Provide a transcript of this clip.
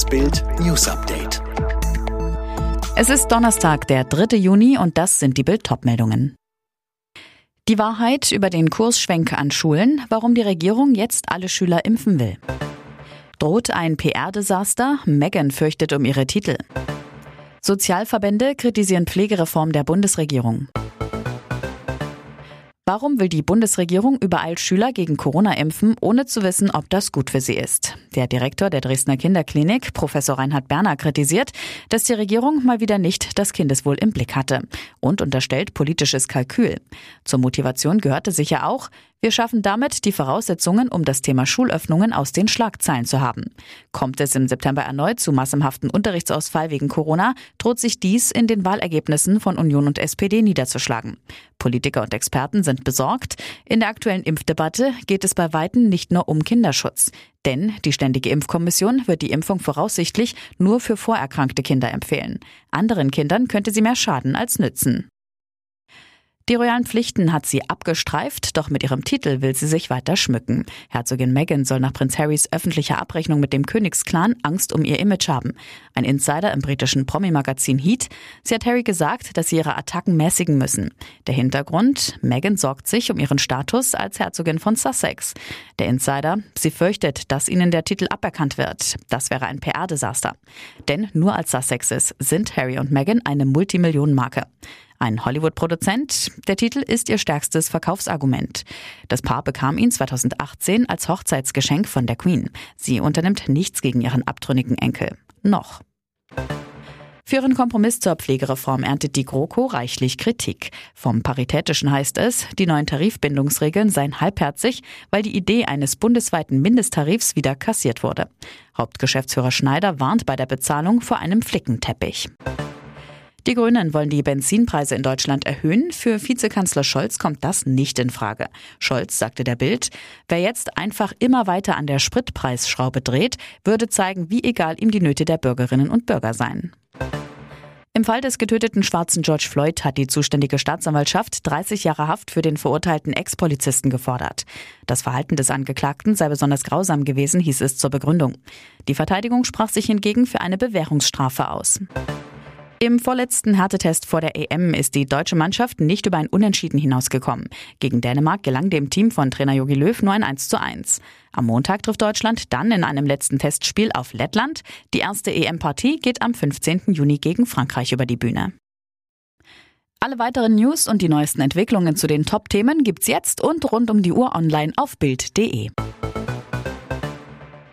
Das Bild News Update. Es ist Donnerstag, der 3. Juni und das sind die Bild meldungen Die Wahrheit über den Kursschwenk an Schulen, warum die Regierung jetzt alle Schüler impfen will. Droht ein PR-Desaster? Megan fürchtet um ihre Titel. Sozialverbände kritisieren Pflegereform der Bundesregierung. Warum will die Bundesregierung überall Schüler gegen Corona impfen, ohne zu wissen, ob das gut für sie ist? Der Direktor der Dresdner Kinderklinik, Professor Reinhard Berner, kritisiert, dass die Regierung mal wieder nicht das Kindeswohl im Blick hatte und unterstellt politisches Kalkül. Zur Motivation gehörte sicher auch, wir schaffen damit die Voraussetzungen, um das Thema Schulöffnungen aus den Schlagzeilen zu haben. Kommt es im September erneut zu massenhaften Unterrichtsausfall wegen Corona, droht sich dies in den Wahlergebnissen von Union und SPD niederzuschlagen. Politiker und Experten sind besorgt. In der aktuellen Impfdebatte geht es bei Weitem nicht nur um Kinderschutz. Denn die Ständige Impfkommission wird die Impfung voraussichtlich nur für vorerkrankte Kinder empfehlen. Anderen Kindern könnte sie mehr schaden als nützen. Die royalen Pflichten hat sie abgestreift, doch mit ihrem Titel will sie sich weiter schmücken. Herzogin Meghan soll nach Prinz Harrys öffentlicher Abrechnung mit dem Königsklan Angst um ihr Image haben. Ein Insider im britischen Promi-Magazin Heat. Sie hat Harry gesagt, dass sie ihre Attacken mäßigen müssen. Der Hintergrund? Meghan sorgt sich um ihren Status als Herzogin von Sussex. Der Insider? Sie fürchtet, dass ihnen der Titel aberkannt wird. Das wäre ein PR-Desaster. Denn nur als Sussexes sind Harry und Meghan eine Multimillionenmarke. Ein Hollywood-Produzent. Der Titel ist ihr stärkstes Verkaufsargument. Das Paar bekam ihn 2018 als Hochzeitsgeschenk von der Queen. Sie unternimmt nichts gegen ihren abtrünnigen Enkel. Noch. Für ihren Kompromiss zur Pflegereform erntet die GroKo reichlich Kritik. Vom Paritätischen heißt es, die neuen Tarifbindungsregeln seien halbherzig, weil die Idee eines bundesweiten Mindesttarifs wieder kassiert wurde. Hauptgeschäftsführer Schneider warnt bei der Bezahlung vor einem Flickenteppich. Die Grünen wollen die Benzinpreise in Deutschland erhöhen. Für Vizekanzler Scholz kommt das nicht in Frage. Scholz sagte der Bild, wer jetzt einfach immer weiter an der Spritpreisschraube dreht, würde zeigen, wie egal ihm die Nöte der Bürgerinnen und Bürger seien. Im Fall des getöteten schwarzen George Floyd hat die zuständige Staatsanwaltschaft 30 Jahre Haft für den verurteilten Ex-Polizisten gefordert. Das Verhalten des Angeklagten sei besonders grausam gewesen, hieß es zur Begründung. Die Verteidigung sprach sich hingegen für eine Bewährungsstrafe aus. Im vorletzten Härtetest vor der EM ist die deutsche Mannschaft nicht über ein Unentschieden hinausgekommen. Gegen Dänemark gelang dem Team von Trainer Jogi Löw nur ein 1 zu 1. Am Montag trifft Deutschland dann in einem letzten Testspiel auf Lettland. Die erste EM-Partie geht am 15. Juni gegen Frankreich über die Bühne. Alle weiteren News und die neuesten Entwicklungen zu den Top-Themen gibt's jetzt und rund um die Uhr online auf Bild.de.